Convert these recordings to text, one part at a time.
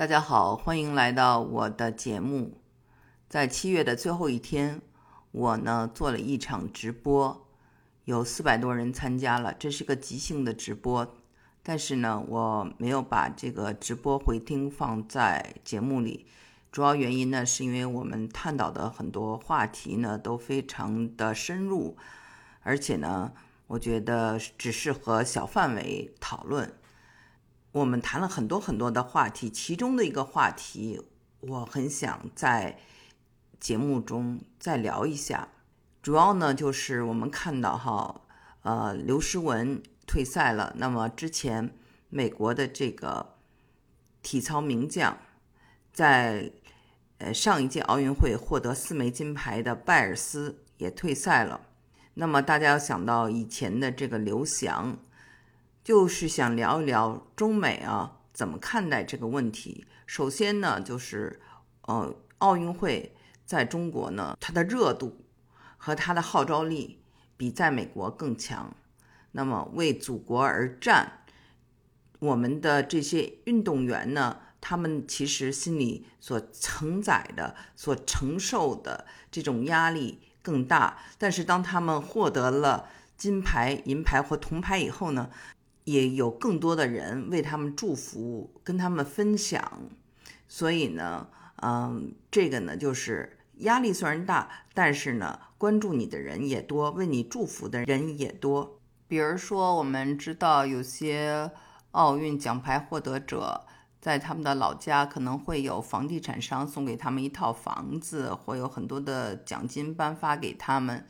大家好，欢迎来到我的节目。在七月的最后一天，我呢做了一场直播，有四百多人参加了。这是个即兴的直播，但是呢，我没有把这个直播回听放在节目里。主要原因呢，是因为我们探讨的很多话题呢都非常的深入，而且呢，我觉得只适合小范围讨论。我们谈了很多很多的话题，其中的一个话题，我很想在节目中再聊一下。主要呢，就是我们看到哈，呃，刘诗雯退赛了。那么之前美国的这个体操名将，在呃上一届奥运会获得四枚金牌的拜尔斯也退赛了。那么大家要想到以前的这个刘翔。就是想聊一聊中美啊怎么看待这个问题。首先呢，就是呃，奥运会在中国呢，它的热度和它的号召力比在美国更强。那么为祖国而战，我们的这些运动员呢，他们其实心里所承载的、所承受的这种压力更大。但是当他们获得了金牌、银牌或铜牌以后呢？也有更多的人为他们祝福，跟他们分享，所以呢，嗯，这个呢就是压力虽然大，但是呢，关注你的人也多，为你祝福的人也多。比如说，我们知道有些奥运奖牌获得者在他们的老家，可能会有房地产商送给他们一套房子，会有很多的奖金颁发给他们。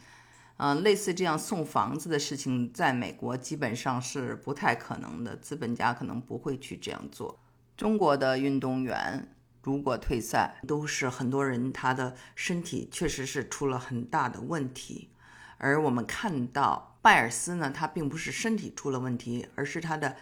嗯，类似这样送房子的事情，在美国基本上是不太可能的，资本家可能不会去这样做。中国的运动员如果退赛，都是很多人他的身体确实是出了很大的问题。而我们看到拜尔斯呢，他并不是身体出了问题，而是他的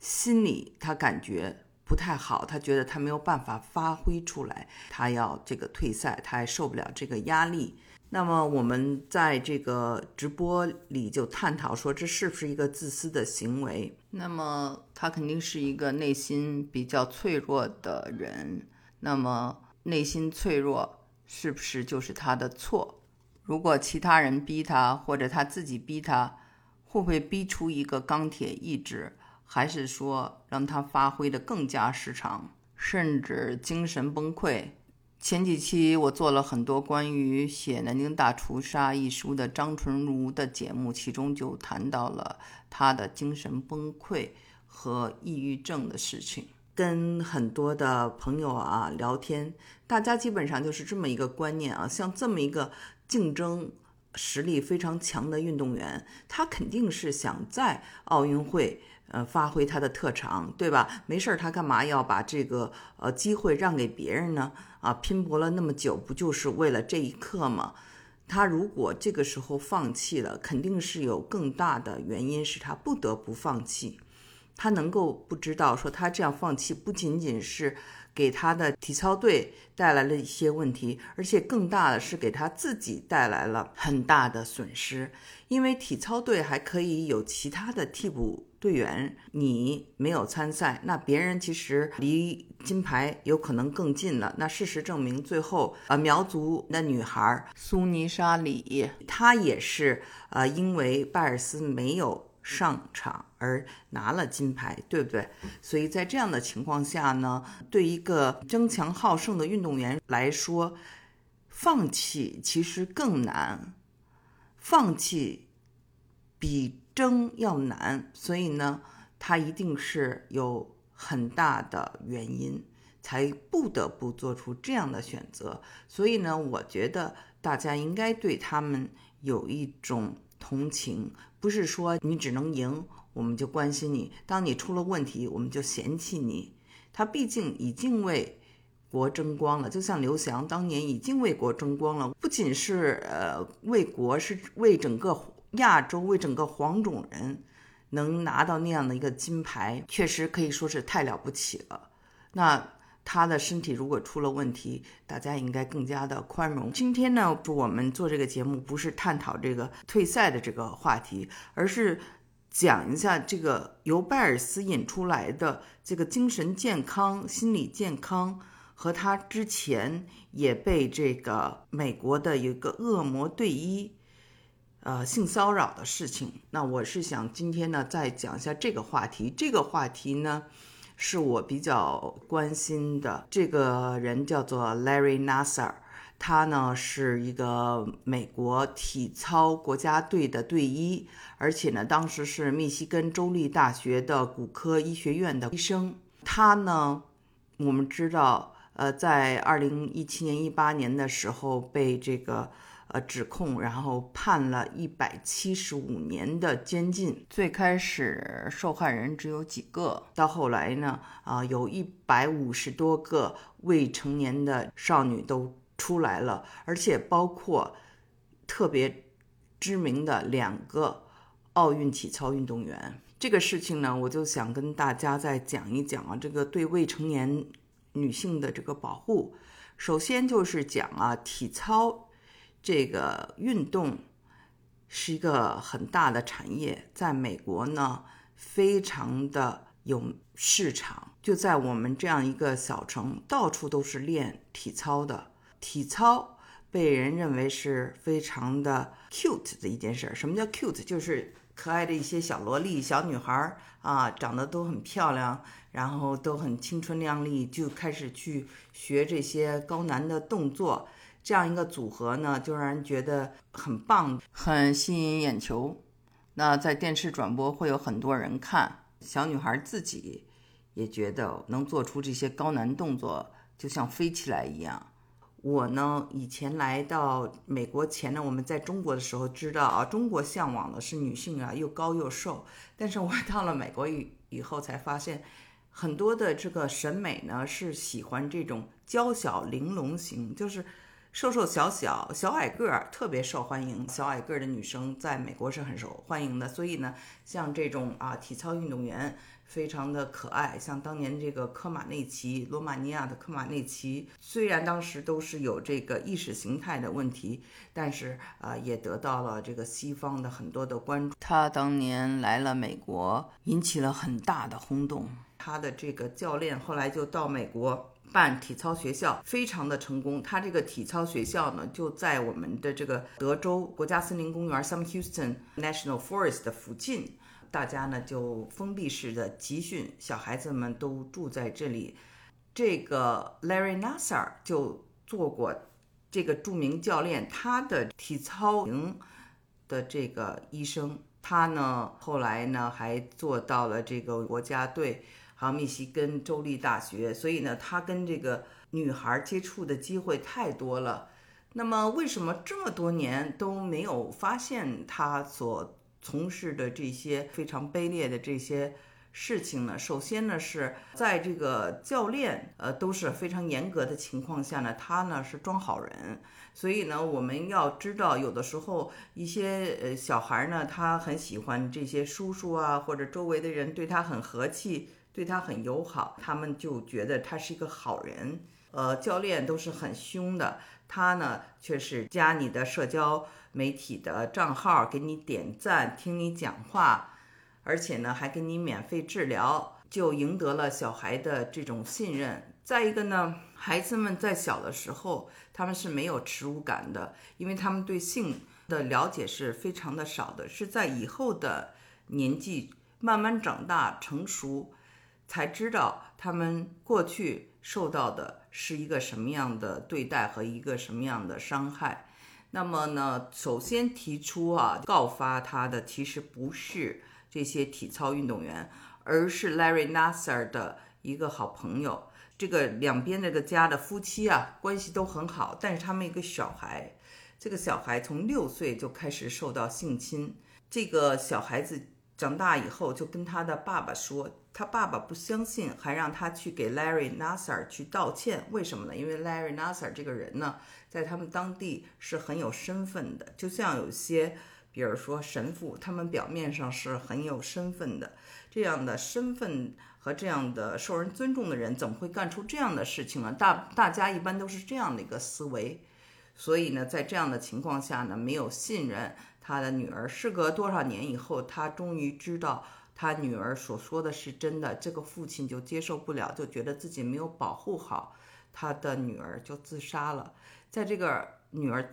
心理他感觉不太好，他觉得他没有办法发挥出来，他要这个退赛，他还受不了这个压力。那么我们在这个直播里就探讨说，这是不是一个自私的行为？那么他肯定是一个内心比较脆弱的人。那么内心脆弱是不是就是他的错？如果其他人逼他，或者他自己逼他，会不会逼出一个钢铁意志？还是说让他发挥的更加失常，甚至精神崩溃？前几期我做了很多关于写《南京大屠杀》一书的张纯如的节目，其中就谈到了他的精神崩溃和抑郁症的事情。跟很多的朋友啊聊天，大家基本上就是这么一个观念啊，像这么一个竞争实力非常强的运动员，他肯定是想在奥运会。呃，发挥他的特长，对吧？没事儿，他干嘛要把这个呃机会让给别人呢？啊，拼搏了那么久，不就是为了这一刻吗？他如果这个时候放弃了，肯定是有更大的原因，使他不得不放弃。他能够不知道说他这样放弃，不仅仅是给他的体操队带来了一些问题，而且更大的是给他自己带来了很大的损失，因为体操队还可以有其他的替补。队员，你没有参赛，那别人其实离金牌有可能更近了。那事实证明，最后呃，苗族的女孩苏妮莎里，她也是呃，因为拜尔斯没有上场而拿了金牌，对不对？所以在这样的情况下呢，对一个争强好胜的运动员来说，放弃其实更难，放弃比。争要难，所以呢，他一定是有很大的原因，才不得不做出这样的选择。所以呢，我觉得大家应该对他们有一种同情，不是说你只能赢，我们就关心你；当你出了问题，我们就嫌弃你。他毕竟已经为国争光了，就像刘翔当年已经为国争光了，不仅是呃为国，是为整个。亚洲为整个黄种人能拿到那样的一个金牌，确实可以说是太了不起了。那他的身体如果出了问题，大家应该更加的宽容。今天呢，我们做这个节目不是探讨这个退赛的这个话题，而是讲一下这个由拜尔斯引出来的这个精神健康、心理健康，和他之前也被这个美国的一个恶魔队医，呃，性骚扰的事情。那我是想今天呢再讲一下这个话题。这个话题呢是我比较关心的。这个人叫做 Larry Nassar。他呢是一个美国体操国家队的队医，而且呢，当时是密西根州立大学的骨科医学院的医生。他呢，我们知道，呃，在二零一七年、一八年的时候被这个呃指控，然后判了一百七十五年的监禁。最开始受害人只有几个，到后来呢，啊，有一百五十多个未成年的少女都。出来了，而且包括特别知名的两个奥运体操运动员。这个事情呢，我就想跟大家再讲一讲啊，这个对未成年女性的这个保护。首先就是讲啊，体操这个运动是一个很大的产业，在美国呢非常的有市场。就在我们这样一个小城，到处都是练体操的。体操被人认为是非常的 cute 的一件事。什么叫 cute？就是可爱的一些小萝莉、小女孩啊，长得都很漂亮，然后都很青春靓丽，就开始去学这些高难的动作。这样一个组合呢，就让人觉得很棒，很吸引眼球。那在电视转播会有很多人看，小女孩自己也觉得能做出这些高难动作，就像飞起来一样。我呢，以前来到美国前呢，我们在中国的时候知道啊，中国向往的是女性啊又高又瘦。但是我到了美国以以后才发现，很多的这个审美呢是喜欢这种娇小玲珑型，就是瘦瘦小小小矮个儿特别受欢迎。小矮个儿的女生在美国是很受欢迎的，所以呢，像这种啊体操运动员。非常的可爱，像当年这个科马内奇，罗马尼亚的科马内奇，虽然当时都是有这个意识形态的问题，但是啊，也得到了这个西方的很多的关注。他当年来了美国，引起了很大的轰动。他的这个教练后来就到美国办体操学校，非常的成功。他这个体操学校呢，就在我们的这个德州国家森林公园 （Sam Houston National Forest） 的附近。大家呢就封闭式的集训，小孩子们都住在这里。这个 Larry Nassar 就做过这个著名教练，他的体操营的这个医生。他呢后来呢还做到了这个国家队，还有密西根州立大学。所以呢，他跟这个女孩接触的机会太多了。那么为什么这么多年都没有发现他所？从事的这些非常卑劣的这些事情呢，首先呢是在这个教练呃都是非常严格的情况下呢，他呢是装好人，所以呢我们要知道，有的时候一些呃小孩呢，他很喜欢这些叔叔啊，或者周围的人对他很和气，对他很友好，他们就觉得他是一个好人。呃，教练都是很凶的，他呢却是加你的社交。媒体的账号给你点赞，听你讲话，而且呢还给你免费治疗，就赢得了小孩的这种信任。再一个呢，孩子们在小的时候他们是没有耻辱感的，因为他们对性的了解是非常的少的，是在以后的年纪慢慢长大成熟，才知道他们过去受到的是一个什么样的对待和一个什么样的伤害。那么呢，首先提出啊，告发他的其实不是这些体操运动员，而是 Larry Nassar 的一个好朋友。这个两边这个家的夫妻啊，关系都很好，但是他们一个小孩，这个小孩从六岁就开始受到性侵。这个小孩子长大以后就跟他的爸爸说。他爸爸不相信，还让他去给 Larry Nassar 去道歉。为什么呢？因为 Larry Nassar 这个人呢，在他们当地是很有身份的，就像有些，比如说神父，他们表面上是很有身份的。这样的身份和这样的受人尊重的人，怎么会干出这样的事情呢？大大家一般都是这样的一个思维。所以呢，在这样的情况下呢，没有信任他的女儿。事隔多少年以后，他终于知道他女儿所说的是真的，这个父亲就接受不了，就觉得自己没有保护好他的女儿，就自杀了。在这个女儿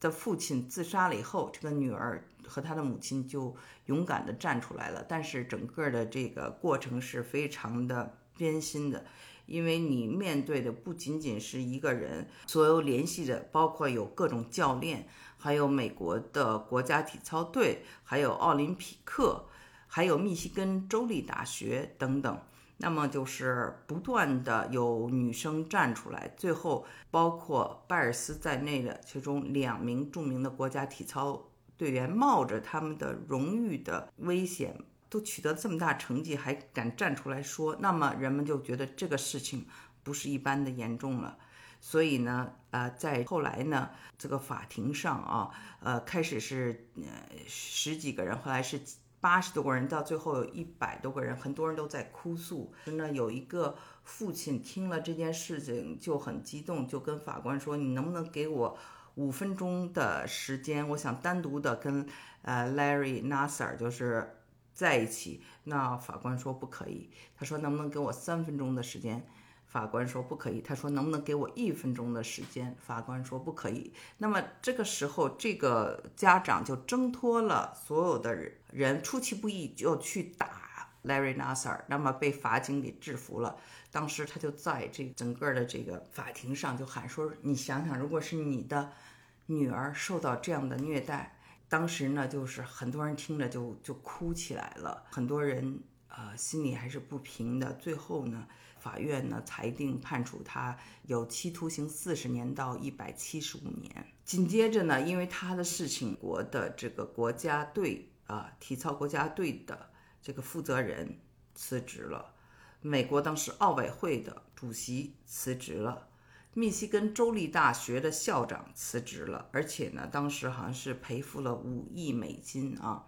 的父亲自杀了以后，这个女儿和他的母亲就勇敢地站出来了。但是整个的这个过程是非常的艰辛的。因为你面对的不仅仅是一个人，所有联系的包括有各种教练，还有美国的国家体操队，还有奥林匹克，还有密西根州立大学等等。那么就是不断的有女生站出来，最后包括拜尔斯在内的其中两名著名的国家体操队员，冒着他们的荣誉的危险。都取得这么大成绩，还敢站出来说，那么人们就觉得这个事情不是一般的严重了。所以呢，呃，在后来呢，这个法庭上啊，呃，开始是呃十几个人，后来是八十多个人，到最后有一百多个人，很多人都在哭诉。那有一个父亲听了这件事情就很激动，就跟法官说：“你能不能给我五分钟的时间？我想单独的跟呃 Larry Nasser 就是。”在一起，那法官说不可以。他说能不能给我三分钟的时间？法官说不可以。他说能不能给我一分钟的时间？法官说不可以。那么这个时候，这个家长就挣脱了所有的人，出其不意就去打 Larry Nasser，那么被法警给制服了。当时他就在这整个的这个法庭上就喊说：“你想想，如果是你的女儿受到这样的虐待。”当时呢，就是很多人听着就就哭起来了，很多人呃心里还是不平的。最后呢，法院呢裁定判处他有期徒刑四十年到一百七十五年。紧接着呢，因为他的事情，国的这个国家队啊，体操国家队的这个负责人辞职了，美国当时奥委会的主席辞职了。密西根州立大学的校长辞职了，而且呢，当时好像是赔付了五亿美金啊，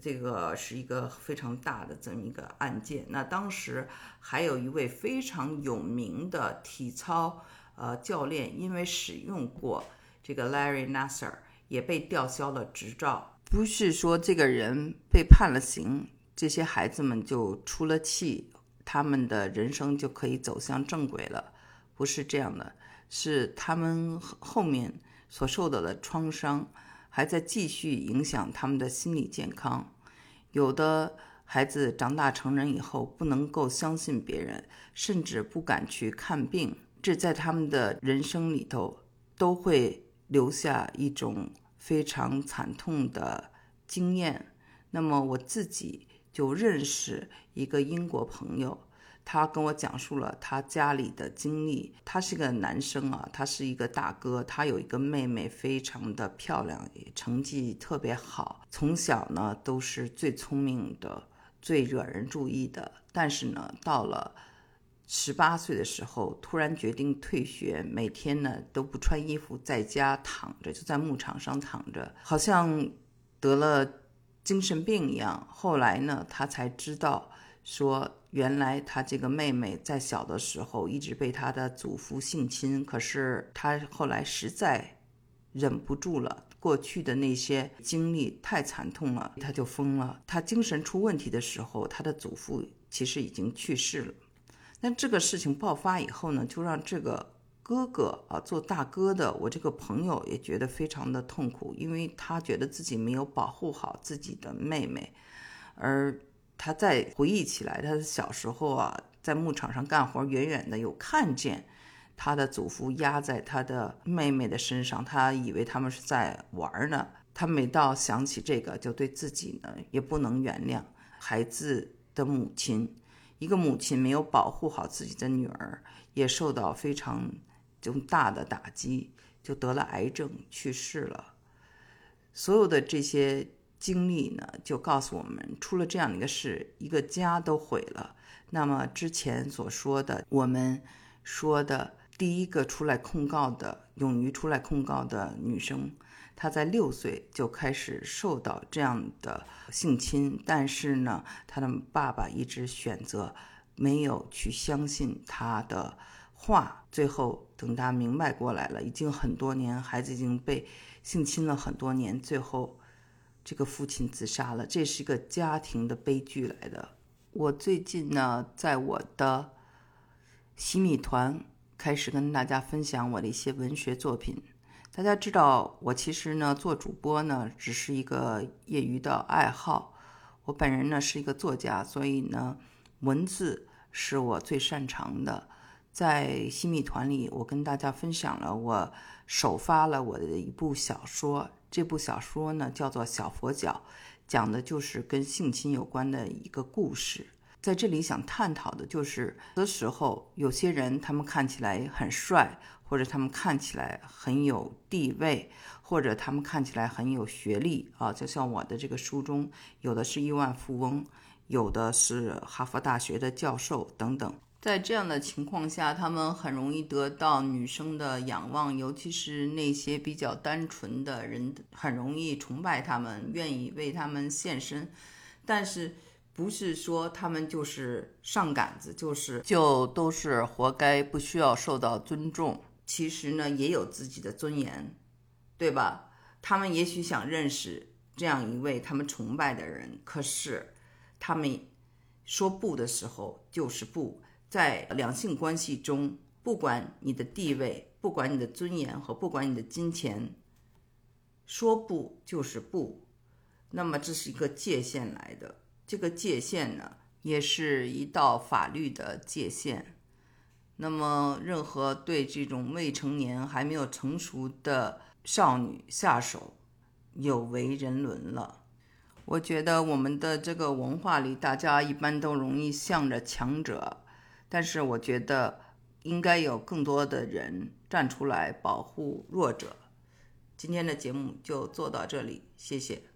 这个是一个非常大的这么一个案件。那当时还有一位非常有名的体操呃教练，因为使用过这个 Larry Nasser，也被吊销了执照。不是说这个人被判了刑，这些孩子们就出了气，他们的人生就可以走向正轨了，不是这样的。是他们后面所受到的创伤，还在继续影响他们的心理健康。有的孩子长大成人以后，不能够相信别人，甚至不敢去看病，这在他们的人生里头都会留下一种非常惨痛的经验。那么我自己就认识一个英国朋友。他跟我讲述了他家里的经历。他是个男生啊，他是一个大哥，他有一个妹妹，非常的漂亮，成绩特别好，从小呢都是最聪明的，最惹人注意的。但是呢，到了十八岁的时候，突然决定退学，每天呢都不穿衣服，在家躺着，就在牧场上躺着，好像得了精神病一样。后来呢，他才知道说。原来他这个妹妹在小的时候一直被他的祖父性侵，可是他后来实在忍不住了，过去的那些经历太惨痛了，他就疯了。他精神出问题的时候，他的祖父其实已经去世了。那这个事情爆发以后呢，就让这个哥哥啊，做大哥的我这个朋友也觉得非常的痛苦，因为他觉得自己没有保护好自己的妹妹，而。他再回忆起来，他小时候啊，在牧场上干活，远远的有看见他的祖父压在他的妹妹的身上，他以为他们是在玩呢。他每到想起这个，就对自己呢也不能原谅孩子的母亲，一个母亲没有保护好自己的女儿，也受到非常重大的打击，就得了癌症去世了。所有的这些。经历呢，就告诉我们，出了这样的一个事，一个家都毁了。那么之前所说的，我们说的第一个出来控告的，勇于出来控告的女生，她在六岁就开始受到这样的性侵，但是呢，她的爸爸一直选择没有去相信她的话。最后等她明白过来了，已经很多年，孩子已经被性侵了很多年，最后这个父亲自杀了，这是一个家庭的悲剧来的。我最近呢，在我的洗米团开始跟大家分享我的一些文学作品。大家知道，我其实呢做主播呢只是一个业余的爱好。我本人呢是一个作家，所以呢文字是我最擅长的。在新米团里，我跟大家分享了我首发了我的一部小说。这部小说呢叫做《小佛脚》，讲的就是跟性侵有关的一个故事。在这里想探讨的就是，有的时候有些人他们看起来很帅。或者他们看起来很有地位，或者他们看起来很有学历啊，就像我的这个书中，有的是亿万富翁，有的是哈佛大学的教授等等。在这样的情况下，他们很容易得到女生的仰望，尤其是那些比较单纯的人，很容易崇拜他们，愿意为他们献身。但是，不是说他们就是上杆子，就是就都是活该，不需要受到尊重。其实呢，也有自己的尊严，对吧？他们也许想认识这样一位他们崇拜的人，可是他们说不的时候就是不。在两性关系中，不管你的地位，不管你的尊严和不管你的金钱，说不就是不。那么这是一个界限来的，这个界限呢，也是一道法律的界限。那么，任何对这种未成年还没有成熟的少女下手，有违人伦了。我觉得我们的这个文化里，大家一般都容易向着强者，但是我觉得应该有更多的人站出来保护弱者。今天的节目就做到这里，谢谢。